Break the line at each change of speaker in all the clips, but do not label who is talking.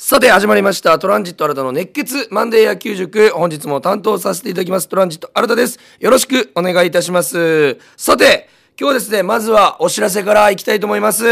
さて始まりました。トランジット新たの熱血マンデー野球塾。本日も担当させていただきます。トランジット新たです。よろしくお願いいたします。さて今日ですね、まずはお知らせからいきたいと思います。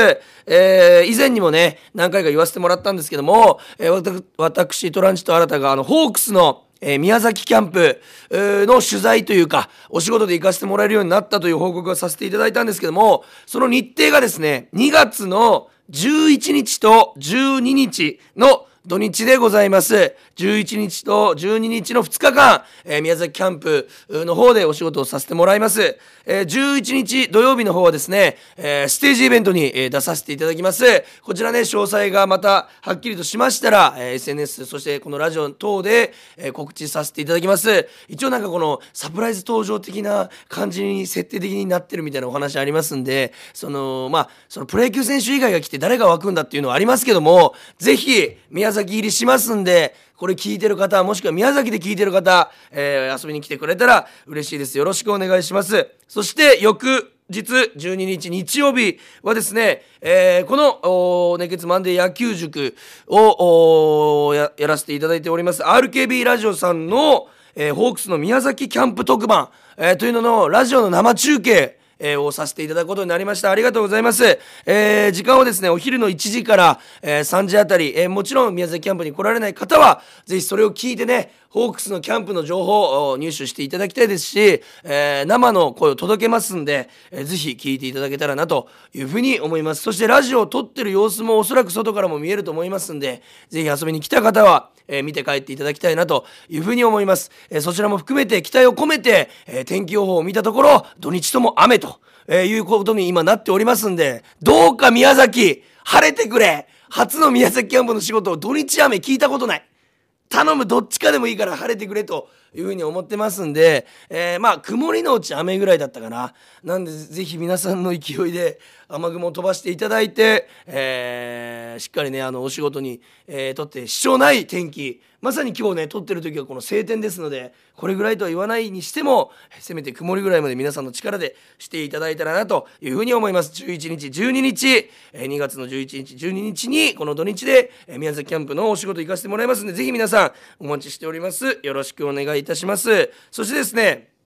えー、以前にもね、何回か言わせてもらったんですけども、えー、私、トランジット新たが、あの、ホークスの、えー、宮崎キャンプの取材というか、お仕事で行かせてもらえるようになったという報告をさせていただいたんですけども、その日程がですね、2月の11日と12日の土日でございます。11日と12日の2日間、えー、宮崎キャンプの方でお仕事をさせてもらいます。えー、11日土曜日の方はですね、えー、ステージイベントに、え出させていただきます。こちらね、詳細がまたはっきりとしましたら、え SNS、そしてこのラジオ等で、え告知させていただきます。一応なんかこのサプライズ登場的な感じに設定的になってるみたいなお話ありますんで、その、まあ、そのプロ野球選手以外が来て誰が湧くんだっていうのはありますけども、ぜひ宮崎入りしますんで、これ聞いてる方、もしくは宮崎で聞いてる方、えー、遊びに来てくれたら嬉しいです。よろしくお願いします。そして翌日12日日曜日はですね、えー、この熱血マンデー野球塾をやらせていただいております RKB ラジオさんの、えー、ホークスの宮崎キャンプ特番、えー、というののラジオの生中継えー、をさせていただくことになりました。ありがとうございます。えー、時間はですね、お昼の1時から、えー、3時あたり、えー、もちろん宮崎キャンプに来られない方は、ぜひそれを聞いてね、ホークスのキャンプの情報を入手していただきたいですし、えー、生の声を届けますんで、えー、ぜひ聞いていただけたらなというふうに思います。そしてラジオを撮ってる様子もおそらく外からも見えると思いますんで、ぜひ遊びに来た方は、えー、見て帰っていただきたいなというふうに思います。えー、そちらも含めて期待を込めて、えー、天気予報を見たところ、土日とも雨と、えー、いうことに今なっておりますんで、どうか宮崎、晴れてくれ初の宮崎キャンプの仕事を土日雨聞いたことない。頼むどっちかでもいいから晴れてくれというふうに思ってますんで、えー、まあ曇りのうち雨ぐらいだったかな。なんでぜひ皆さんの勢いで雨雲を飛ばしていただいて、えー、しっかりねあのお仕事に、えー、とって支障ない天気。まさに今日ね撮ってる時はこの晴天ですのでこれぐらいとは言わないにしてもせめて曇りぐらいまで皆さんの力でしていただいたらなというふうに思います。11日12日2月の11日12日にこの土日で宮崎キャンプのお仕事行かせてもらいますんでぜひ皆さんお待ちしております。よろしくお願いいたしますそしてですね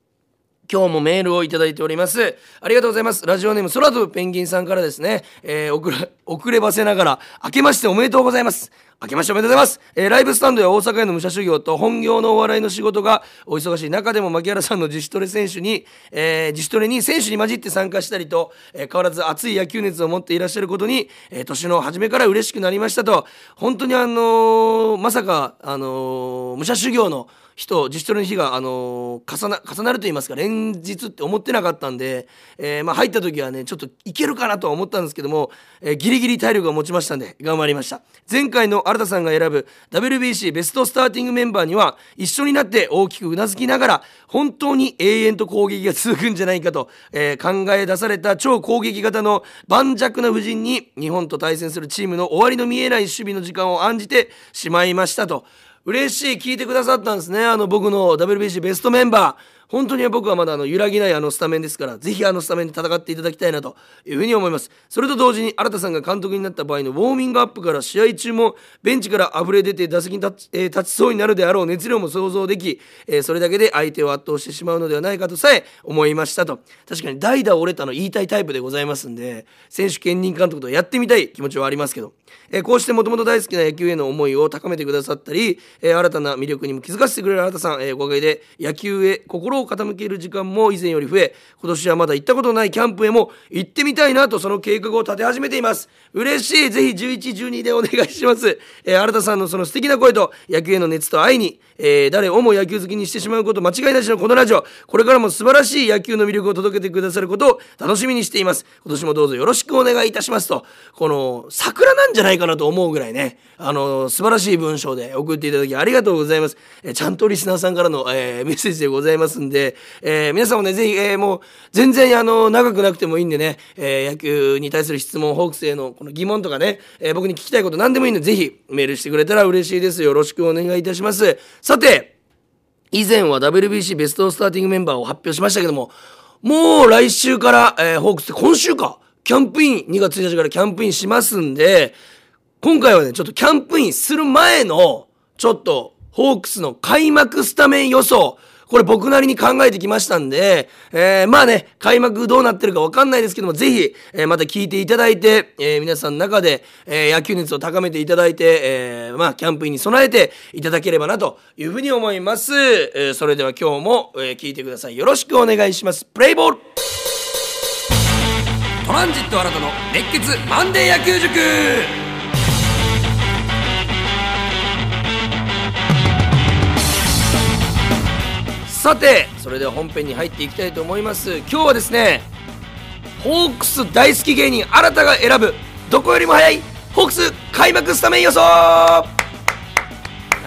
今日もメールをいただいております。ありがとうございます。ラジオネーム空飛ぶペンギンさんからですね、えー、遅れ、遅ればせながら、明けましておめでとうございます。明けましておめでとうございます。えー、ライブスタンドや大阪への武者修行と本業のお笑いの仕事がお忙しい中でも牧原さんの自主トレ選手に、えー、自主トレに選手に混じって参加したりと、えー、変わらず熱い野球熱を持っていらっしゃることに、えー、年の初めから嬉しくなりましたと、本当にあの、まさか、あの、武者修行の人自主トレの日が、あの、重な重なると言いますか連日って思ってなかったんで、えー、まあ、入った時はねちょっといけるかなとは思ったんですけども、えー、ギリギリ体力が持ちましたんで頑張りました前回の新田さんが選ぶ WBC ベストスターティングメンバーには一緒になって大きくうなずきながら本当に永遠と攻撃が続くんじゃないかと、え考え出された超攻撃型の盤石な布陣に日本と対戦するチームの終わりの見えない守備の時間を案じてしまいましたと。嬉しい。聞いてくださったんですね。あの僕の WBC ベストメンバー。本当に僕はまだあの揺らぎないあのスタメンですからぜひあのスタメンで戦っていただきたいなというふうに思います。それと同時に新田さんが監督になった場合のウォーミングアップから試合中もベンチから溢れ出て打席に立ち,、えー、立ちそうになるであろう熱量も想像でき、えー、それだけで相手を圧倒してしまうのではないかとさえ思いましたと。確かに代打折れたの言いたいタイプでございますんで選手兼任監督とやってみたい気持ちはありますけど、えー、こうしてもともと大好きな野球への思いを高めてくださったり、え新たな魅力にも気づかせてくれる新田さん、えおかげで野球へ心をを傾ける時間も以前より増え今年はまだ行ったことないキャンプへも行ってみたいなとその計画を立て始めています。嬉しい。ぜひ1112でお願いします、えー、新田さんのその素敵な声と野球への熱と愛に、えー、誰をも野球好きにしてしまうこと間違いなしのこのラジオ。これからも素晴らしい野球の魅力を届けてくださることを楽しみにしています。今年もどうぞよろしくお願いいたしますとこの桜なんじゃないかなと思うぐらいねあの素晴らしい文章で送っていただきありがとうございます、えー、ちゃんとリスナーさんからの、えメッセージでございますんで、でえー、皆さんもね、ぜひ、えー、もう、全然、あの、長くなくてもいいんでね、えー、野球に対する質問、ホークスへのこの疑問とかね、えー、僕に聞きたいこと何でもいいんで、ぜひ、メールしてくれたら嬉しいです。よろしくお願いいたします。さて、以前は WBC ベストスターティングメンバーを発表しましたけども、もう来週から、えー、ホークス今週か、キャンプイン、2月1日からキャンプインしますんで、今回はね、ちょっとキャンプインする前の、ちょっと、ホークスの開幕スタメン予想、これ僕なりに考えてきましたんで、えー、まあね、開幕どうなってるかわかんないですけども、ぜひ、えー、また聞いていただいて、えー、皆さんの中で、え野球熱を高めていただいて、えまあ、キャンプインに備えていただければなというふうに思います。えそれでは今日も、え聞いてください。よろしくお願いします。プレイボールトランジット新たの熱血マンデー野球塾さてそれでは本編に入っていきたいと思います。今日はですねホークス大好き芸人新たが選ぶどこよりも早いホークス開幕スタメン予想。あ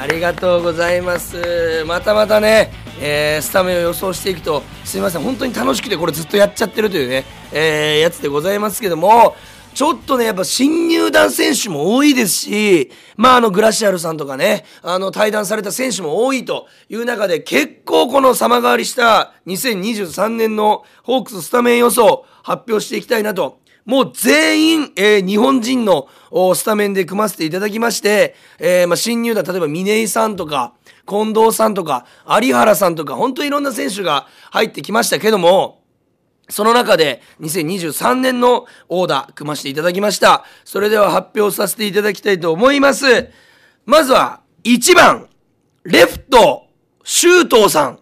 りがとうございます。またまたね、えー、スタメンを予想していくとすいません本当に楽しくてこれずっとやっちゃってるというね、えー、やつでございますけどもちょっとね、やっぱ新入団選手も多いですし、まああのグラシアルさんとかね、あの対談された選手も多いという中で結構この様変わりした2023年のホークススタメン予想発表していきたいなと。もう全員、えー、日本人のスタメンで組ませていただきまして、えー、まあ新入団、例えば峰井さんとか、近藤さんとか、有原さんとか、本当にいろんな選手が入ってきましたけども、その中で2023年のオーダー組ませていただきました。それでは発表させていただきたいと思います。まずは1番、レフト、周東さん。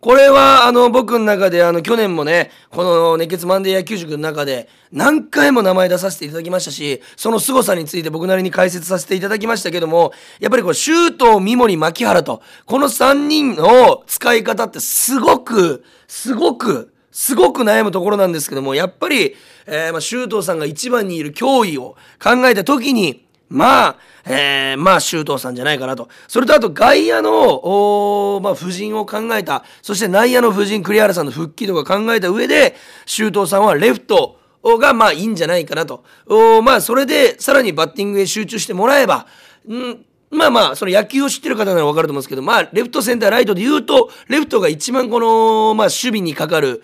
これは、あの、僕の中で、あの、去年もね、この熱血マンデー野球塾の中で、何回も名前出させていただきましたし、その凄さについて僕なりに解説させていただきましたけども、やっぱりこう、周東、三森、牧原と、この3人の使い方ってすごく、すごく、すごく悩むところなんですけども、やっぱり、えー、まあ、周東さんが一番にいる脅威を考えた時に、まあ、えー、まあ、周東さんじゃないかなと。それとあと、外野の、おまあ、夫人を考えた。そして内野の夫人、栗原さんの復帰とか考えた上で、周東さんはレフトが、まあ、いいんじゃないかなと。おまあ、それで、さらにバッティングへ集中してもらえば、んまあまあ、その野球を知ってる方ならわかると思うんですけど、まあ、レフト、センター、ライトで言うと、レフトが一番この、まあ、守備にかかる、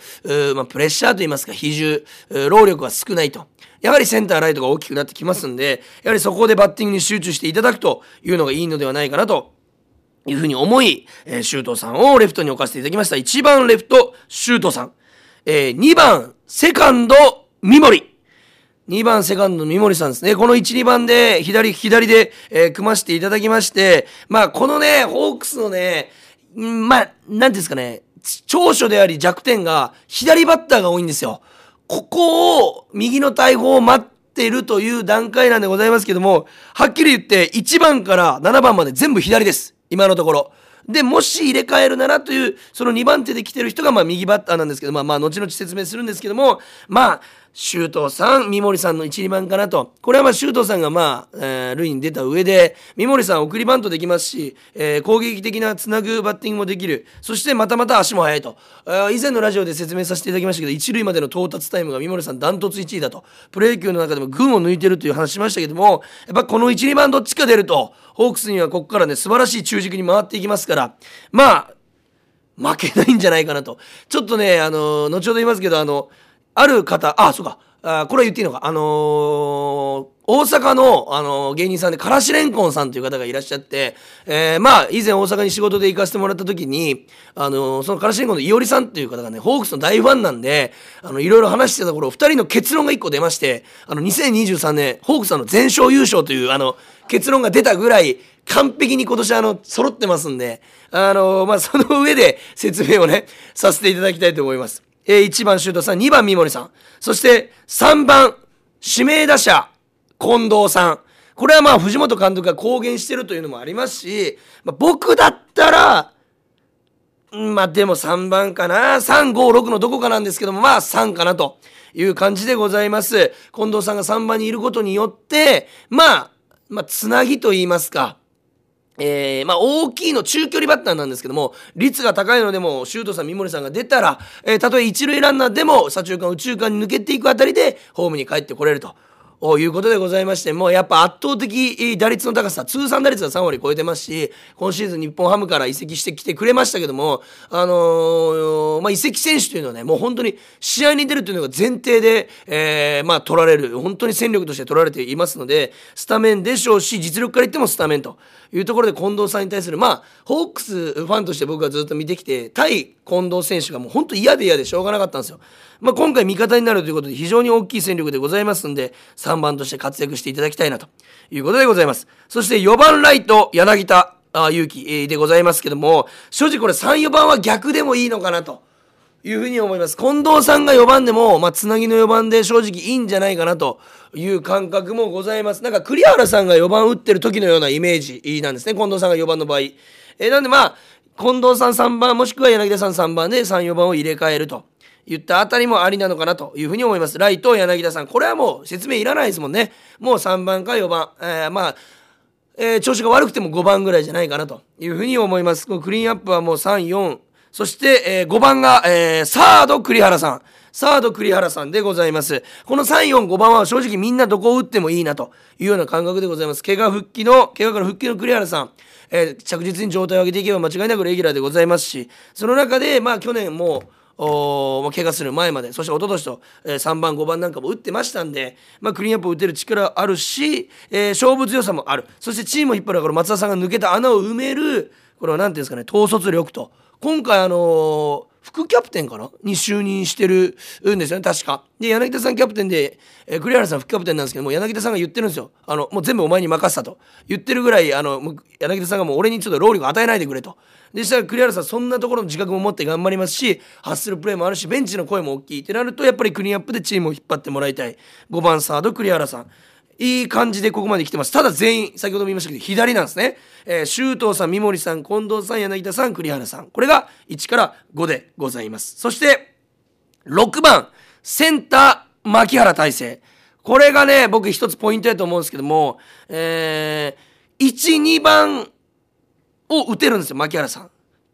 まあ、プレッシャーといいますか、比重、労力が少ないと。やはりセンター、ライトが大きくなってきますんで、やはりそこでバッティングに集中していただくというのがいいのではないかなというふうに思い、えー、シュートさんをレフトに置かせていただきました。1番レフト、シュートさん。えー、2番、セカンド、三森。2番セカンドの三森さんですね。この1、2番で、左、左で、えー、組ませていただきまして、まあ、このね、ホークスのね、まあ、なんですかね、長所であり弱点が、左バッターが多いんですよ。ここを、右の大砲を待ってるという段階なんでございますけども、はっきり言って、1番から7番まで全部左です。今のところ。で、もし入れ替えるならという、その2番手で来てる人が、まあ、右バッターなんですけど、まあ、まあ、後々説明するんですけども、まあ、周東さん、三森さんの1、2番かなと。これはまあ周東さんがまあ、えー、塁に出た上で、三森さん送りバントできますし、えー、攻撃的なつなぐバッティングもできる。そしてまたまた足も速いと。以前のラジオで説明させていただきましたけど、一塁までの到達タイムが三森さんダントツ1位だと。プロ野球の中でも群を抜いてるという話しましたけども、やっぱこの1、2番どっちか出ると、ホークスにはここからね、素晴らしい中軸に回っていきますから、まあ、負けないんじゃないかなと。ちょっとね、あの、後ほど言いますけど、あの、ある方、あ、そうか、あこれは言っていいのか、あのー、大阪の、あのー、芸人さんで、からしれんこんさんという方がいらっしゃって、えー、まあ、以前大阪に仕事で行かせてもらった時に、あの、そのからしれんこんのいおりさんという方がね、ホークスの大ファンなんで、あの、いろいろ話してたところ、二人の結論が一個出まして、あの、2023年、ホークスの全勝優勝という、あの、結論が出たぐらい、完璧に今年あの、揃ってますんで、あのまあ、その上で説明をね、させていただきたいと思います。えー、1番シュートさん、2番三森さん。そして3番指名打者近藤さん。これはまあ藤本監督が公言してるというのもありますし、まあ、僕だったら、まあでも3番かな。3、5、6のどこかなんですけども、まあ3かなという感じでございます。近藤さんが3番にいることによって、まあ、まあつなぎと言いますか。えー、まあ、大きいの中距離バッターなんですけども、率が高いのでも、シュートさん、三森さんが出たら、えー、たとえ一塁ランナーでも、左中間、右中間に抜けていくあたりで、ホームに帰ってこれると。いうことでございまして、もうやっぱ圧倒的打率の高さ、通算打率が3割超えてますし、今シーズン日本ハムから移籍してきてくれましたけども、あのー、まあ、移籍選手というのはね、もう本当に試合に出るというのが前提で、えー、まあ、取られる、本当に戦力として取られていますので、スタメンでしょうし、実力から言ってもスタメンというところで近藤さんに対する、まあ、ホークスファンとして僕はずっと見てきて、対近藤選手がもう本当嫌で嫌でしょうがなかったんですよ。まあ、今回味方になるということで非常に大きい戦力でございますんで、3番として活躍していただきたいなということでございます。そして4番ライト、柳田勇樹でございますけども、正直これ3、4番は逆でもいいのかなと。いうふうに思います。近藤さんが4番でも、まあ、つなぎの4番で正直いいんじゃないかなという感覚もございます。なんか栗原さんが4番打ってる時のようなイメージなんですね。近藤さんが4番の場合。えなんでまあ、近藤さん3番もしくは柳田さん3番で3、4番を入れ替えると。言ったあたりもありなのかなというふうに思います。ライト、柳田さん。これはもう説明いらないですもんね。もう3番か4番。えー、まあ、えー、調子が悪くても5番ぐらいじゃないかなというふうに思います。クリーンアップはもう3、4。そして、えー、5番が、えー、サード栗原さん。サード栗原さんでございます。この3、4、5番は正直みんなどこを打ってもいいなというような感覚でございます。怪我復帰の、怪我から復帰の栗原さん。えー、着実に状態を上げていけば間違いなくレギュラーでございますし、その中で、まあ去年もう、お怪我する前まで。そして一昨年と、えー、3番5番なんかも打ってましたんで、まあ、クリーンアップを打てる力あるし、えー、勝負強さもある。そしてチームを引っ張るこの松田さんが抜けた穴を埋めるこれは何ていうんですかね統率力と。今回あのー副キャプテンかな？に就任してるんですよね、確か。で、柳田さんキャプテンで、えー、栗原さん副キャプテンなんですけども、柳田さんが言ってるんですよ。あの、もう全部お前に任せたと。言ってるぐらい、あの、柳田さんがもう俺にちょっと労力与えないでくれと。でしたら栗原さんそんなところの自覚も持って頑張りますし発するプレーもあるしベンチの声も大きいってなるとやっぱりクリーンアップでチームを引っ張ってもらいたい5番サード栗原さんいい感じでここまで来てます。ただ全員先ほども言いましたけど左なんですね、えー、周東さん三森さん近藤さん柳田さん栗原さん。これが1から5でございます。そして6番センター牧原大成。これがね僕一つポイントだと思うんですけどもえー、12番を打てるんですよ、牧原さん。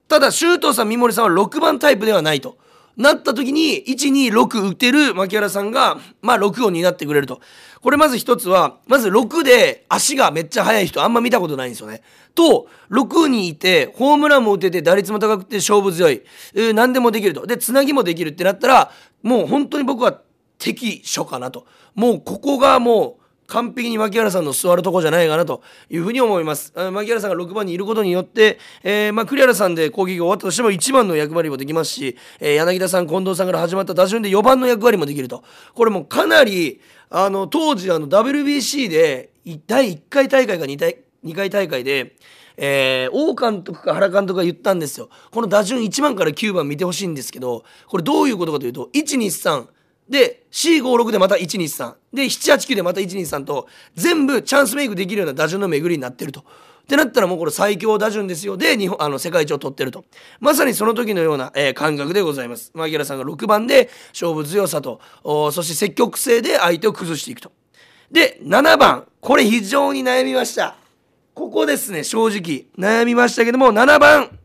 ただ、周東さん、三森さんは6番タイプではないと。なった時に、1、2、6打てる牧原さんが、まあ、6を担ってくれると。これまず一つは、まず6で足がめっちゃ速い人あんま見たことないんですよね。と、6にいて、ホームランも打てて、打率も高くて勝負強い。えー、何でもできると。で、つなぎもできるってなったら、もう本当に僕は適所かなと。もうここがもう、完璧に牧原さんの座るとこじゃないかなというふうに思います。牧原さんが6番にいることによって、えー、まあ、栗原さんで攻撃が終わったとしても1番の役割もできますし、えー、柳田さん、近藤さんから始まった打順で4番の役割もできると。これもかなり、あの、当時、あの、WBC で、第1回大会か2回 ,2 回大会で、えー、王監督か原監督が言ったんですよ。この打順1番から9番見てほしいんですけど、これどういうことかというと、1、2、3、で C56 でまた123で789でまた123と全部チャンスメイクできるような打順の巡りになってると。ってなったらもうこれ最強打順ですよ。で日本あの世界一を取ってると。まさにその時のような、えー、感覚でございます。牧原さんが6番で勝負強さとそして積極性で相手を崩していくと。で7番。これ非常に悩みました。ここですね正直。悩みましたけども7番。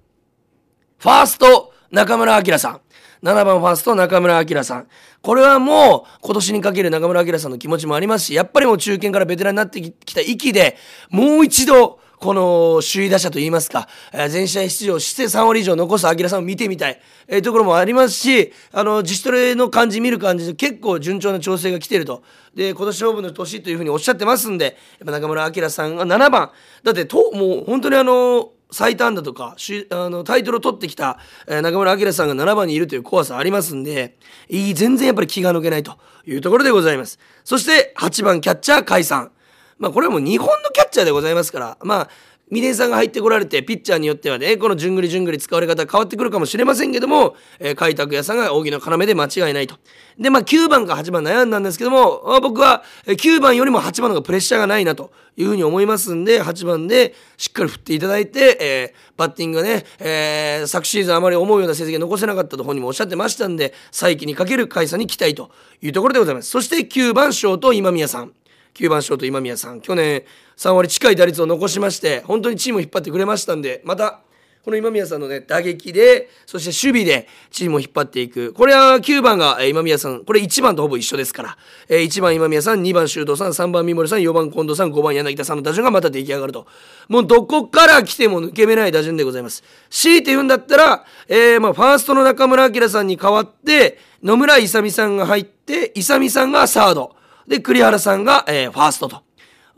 ファースト中村晃さん。7番ファースト中村晃さん。これはもう今年にかける中村晃さんの気持ちもありますし、やっぱりもう中堅からベテランになってきた域で、もう一度、この首位打者といいますか、え全試合出場して3割以上残す晃さんを見てみたい、え、ところもありますし、あの、自主トレの感じ見る感じで結構順調な調整が来てると。で、今年勝負の年というふうにおっしゃってますんで、やっぱ中村晃さんが7番。だって、と、もう本当にあの、最短だとかあのタイトルを取ってきた、えー、中村晃さんが7番にいるという怖さありますんでいい全然やっぱり気が抜けないというところでございます。そして8番キャッチャー解散まあこれはもう日本のキャッチャーでございますからまあ峰井さんが入ってこられてピッチャーによってはねこのじゅんぐりじゅんぐり使われ方変わってくるかもしれませんけども、えー、開拓屋さんが扇の要で間違いないと。でまあ9番か8番悩んだんですけども僕は9番よりも8番の方がプレッシャーがないなというふうに思いますんで8番でしっかり振っていただいて、えー、バッティングがね、えー、昨シーズンあまり思うような成績が残せなかったと本人もおっしゃってましたんで再起にかける甲斐さんに期待というところでございます。そして9番ショート今宮さん。9番ショート今宮さん。去年3割近い打率を残しまして本当にチームを引っ張ってくれましたんでまたこの今宮さんのね、打撃で、そして守備でチームを引っ張っていく。これは9番が今宮さん、これ1番とほぼ一緒ですから。えー、1番今宮さん、2番修道さん、3番三森さん、4番近藤さん、5番柳田さんの打順がまた出来上がると。もうどこから来ても抜け目ない打順でございます。強いて言うんだったら、えー、まあ、ファーストの中村晃さんに代わって、野村勇さんが入って、勇さんがサード。で、栗原さんが、えー、ファーストと。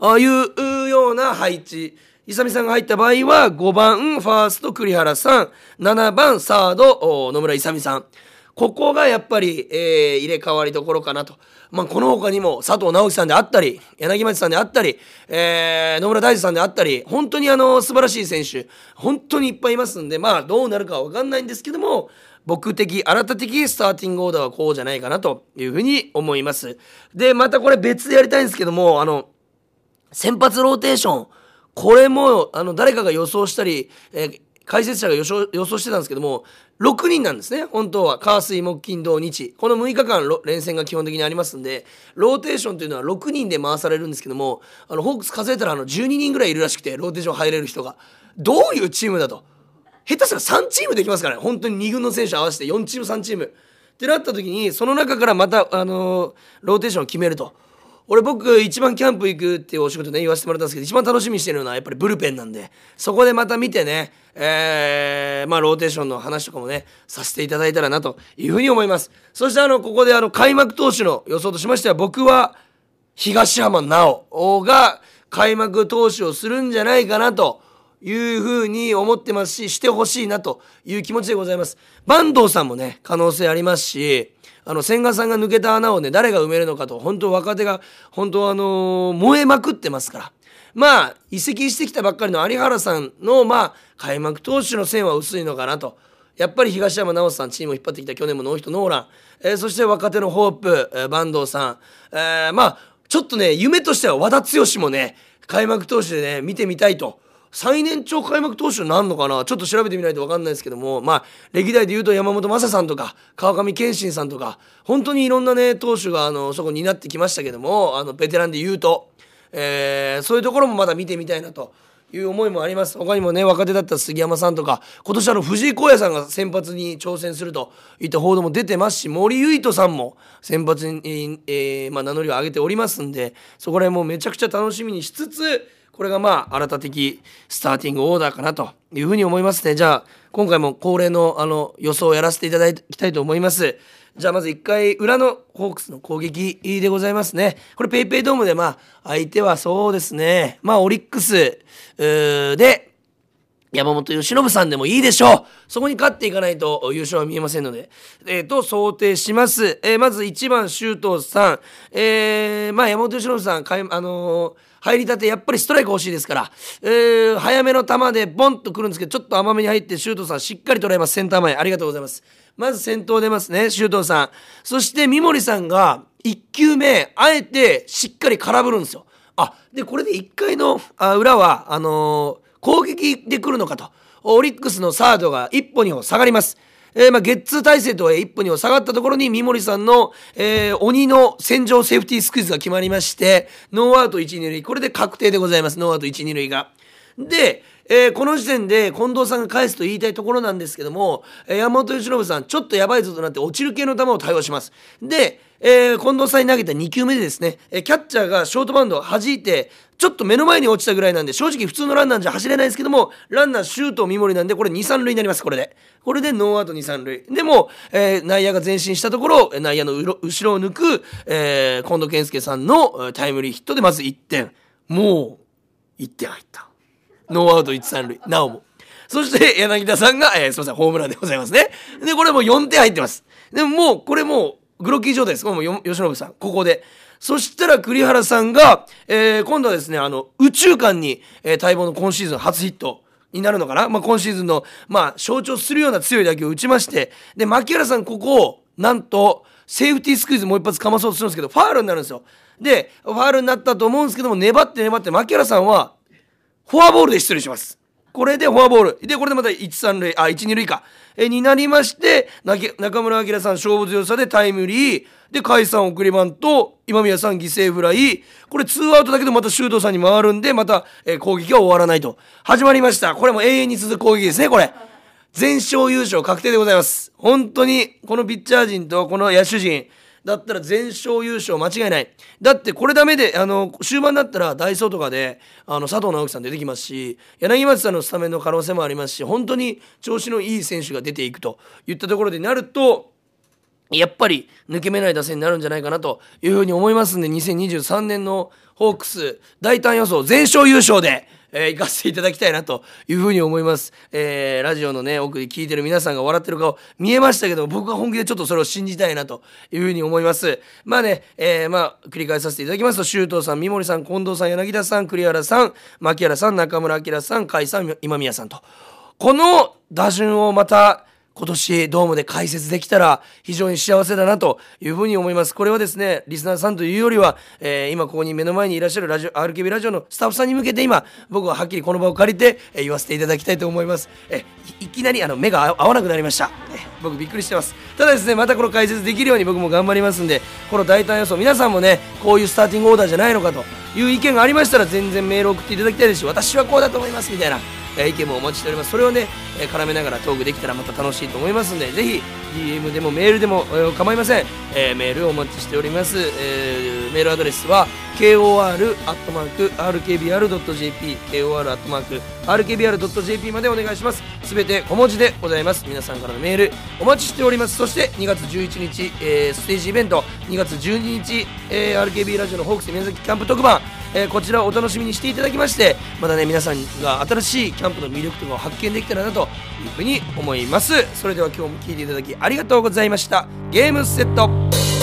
ああいうような配置。勇さんが入った場合は5番ファースト栗原さん7番サード野村勇さんここがやっぱり、えー、入れ替わりどころかなと。まあ、この他にも佐藤直樹さんであったり、柳町さんであったり、えー、野村大地さんであったり、本当にあの、素晴らしい選手、本当にいっぱいいますんで、まあ、どうなるかはわかんないんですけども、僕的、新た的スターティングオーダーはこうじゃないかなというふうに思います。で、またこれ別でやりたいんですけども、あの、先発ローテーション、これもあの誰かが予想したり、えー、解説者が予想予想してたんですけども6人なんですね。本当は。火水木金土日。この6日間連戦が基本的にありますんでローテーションというのは6人で回されるんですけどもあのホークス数えたらあの12人ぐらいいるらしくてローテーション入れる人が。どういうチームだと。下手したら3チームできますからね。本当に2軍の選手合わせて4チーム3チーム。ってなった時にその中からまた、あのー、ローテーションを決めると。俺僕一番キャンプ行くっていうお仕事ね言わせてもらったんですけど一番楽しみにしてるのはやっぱりブルペンなんでそこでまた見てねえー、まあローテーションの話とかもねさせていただいたらなというふうに思います。そしてあのここであの開幕投手の予想としましては僕は東浜直が開幕投手をするんじゃないかなというふうに思ってますししてほしいなという気持ちでございます。坂東さんもね可能性ありますしあの千賀さんが抜けた穴をね誰が埋めるのかと本当若手が本当あのー、燃えまくってますから。まあ移籍してきたばっかりの有原さんのまあ開幕投手の線は薄いのかなと。やっぱり東山直さんチームを引っ張ってきた去年もノーヒットノーラン、えー、そして若手のホープ、えー、坂東さん、えー、まあちょっとね夢としては和田剛もね開幕投手でね見てみたいと。最年長開幕投手なるのかな？ちょっと調べてみないと分かんないですけども。まあ歴代で言うと山本昌さんとか川上憲伸さんとか本当にいろんなね投手があのそこになってきましたけどもあのベテランで言うと、えー、そういうところもまだ見てみたいなと。いう思いもあります。他にもね若手だった杉山さんとか今年あの藤井耕也さんが先発に挑戦するといった報道も出てますし森唯斗さんも先発に、えーまあ、名乗りを上げておりますんでそこら辺もめちゃくちゃ楽しみにしつつこれがまあ新た的スターティングオーダーかなというふうに思いますねじゃあ今回も恒例のあの予想をやらせていただきたいと思いますじゃあまず1回裏のホークスの攻撃でございますねこれ PayPay ドームでまあ相手はそうですねまあオリックスで山本由伸さんでもいいでしょう。そこに勝っていかないと優勝は見えませんので。えー、と、想定します。えー、まず1番、周東さん。えー、まあ山本由伸さん、かいあのー入りたてやっぱりストライク欲しいですから、えー、早めの球でボンとくるんですけどちょっと甘めに入って周東さんしっかり捉えます。センター前ありがとうございます。まず先頭出ますね周東さん。そして三森さんが1球目あえてしっかり空振るんですよ。あでこれで1回のあ裏はあのー、攻撃で来るのかと。オリックスのサードが1歩2歩下がります。えー、まあ、ゲッツー体制とは一歩には下がったところに三森さんの、えー、鬼の線上セーフティースクイズが決まりまして、ノーアウト1、2塁。これで確定でございます。ノーアウト1、2塁が。で、えー、この時点で近藤さんが返すと言いたいところなんですけども、え、山本由伸さん、ちょっとやばいぞとなって落ちる系の球を多用します。で、えー、近藤さんに投げた2球目でですね、えキャッチャーがショートバウンドを弾いて、ちょっと目の前に落ちたぐらいなんで、正直普通のランナーじゃ走れないですけども、ランナーシュート見守りなんで、これ2、3塁になります、これで。これでノーアウト2、3塁。でも、えー、内野が前進したところ、内野の後ろを抜く、えー、近藤健介さんのタイムリーヒットでまず1点。もう、1点入った。ノーアウト1、3塁。なおも。そして柳田さんが、えー、すみません、ホームランでございますね。で、これも4点入ってます。でももう、これもう、グロッキー状態です。これも吉信さん、ここで。そしたら栗原さんが、えー、今度はですね、あの、宇宙間に、えー、待望の今シーズン初ヒット。になるのかな、まあ、今シーズンの、まあ、象徴するような強い打球を打ちましてで牧原さんここをなんとセーフティースクイズもう一発かまそうとするんですけどファールになるんですよでファールになったと思うんですけども粘って粘って牧原さんはフォアボールで出塁しますこれでフォアボール。でこれでまた1、3塁。あ1、2塁か。えになりまして中村晃さん勝負強さでタイムリー。で甲斐さん送りバント。今宮さん犠牲フライ。これツーアウトだけどまた周東さんに回るんでまた、え、攻撃は終わらないと。始まりました。これも永遠に続く攻撃ですねこれ。全勝優勝確定でございます。本当にこのピッチャー陣とこの野手陣。だったら全勝優勝間違いない。だってこれダメであの終盤だったらダイソーとかであの佐藤直樹さん出てきますし柳町さんのスタメンの可能性もありますし本当に調子のいい選手が出ていくといったところでなるとやっぱり抜け目ない打線になるんじゃないかなというふうに思いますんで2023年のホークス大胆予想全勝優勝でえー、行かせていただきたいなというふうに思います。えー、ラジオのね、奥で聞いてる皆さんが笑ってる顔見えましたけど、僕は本気でちょっとそれを信じたいなというふうに思います。まあね、えー、まあ、繰り返させていただきますと、周東さん、三森さん、近藤さん、柳田さん、栗原さん、牧原さん、中村明さん、甲斐さん、今宮さんと。この打順をまた、今年ドームで解説できたら非常に幸せだなというふうに思います。これはですね、リスナーさんというよりは、えー、今ここに目の前にいらっしゃるラジオ、RKB ラジオのスタッフさんに向けて今、僕ははっきりこの場を借りて、えー、言わせていただきたいと思います。えいきなりあの目が合わなくなりました。え僕びっくりしてます。ただですね、またこの解説できるように僕も頑張りますんで、この大胆予想、皆さんもね、こういうスターティングオーダーじゃないのかという意見がありましたら全然メール送っていただきたいですし、私はこうだと思いますみたいなえ。意見もお待ちしておりますそれをね、え絡めながらトークできたらまた楽しいと思いますんでぜひ DM でもメールでも、え構いません、えー、メールをお待ちしております、えー、メールアドレスは kor.rkbr.jp kor.rkbr.jp までお願いします。すべて小文字でございます。皆さんからのメールお待ちしております。そして2月11日、えー、ステージイベント。2月12日、えー、RKB ラジオのホークス宮崎キャンプ特番。えー、こちらをお楽しみにしていただきましてまたね皆さんが新しいキャンプの魅力とかを発見できたらなというふうに思います。それでは今日も聴いていただきありがとうございました。ゲームセット。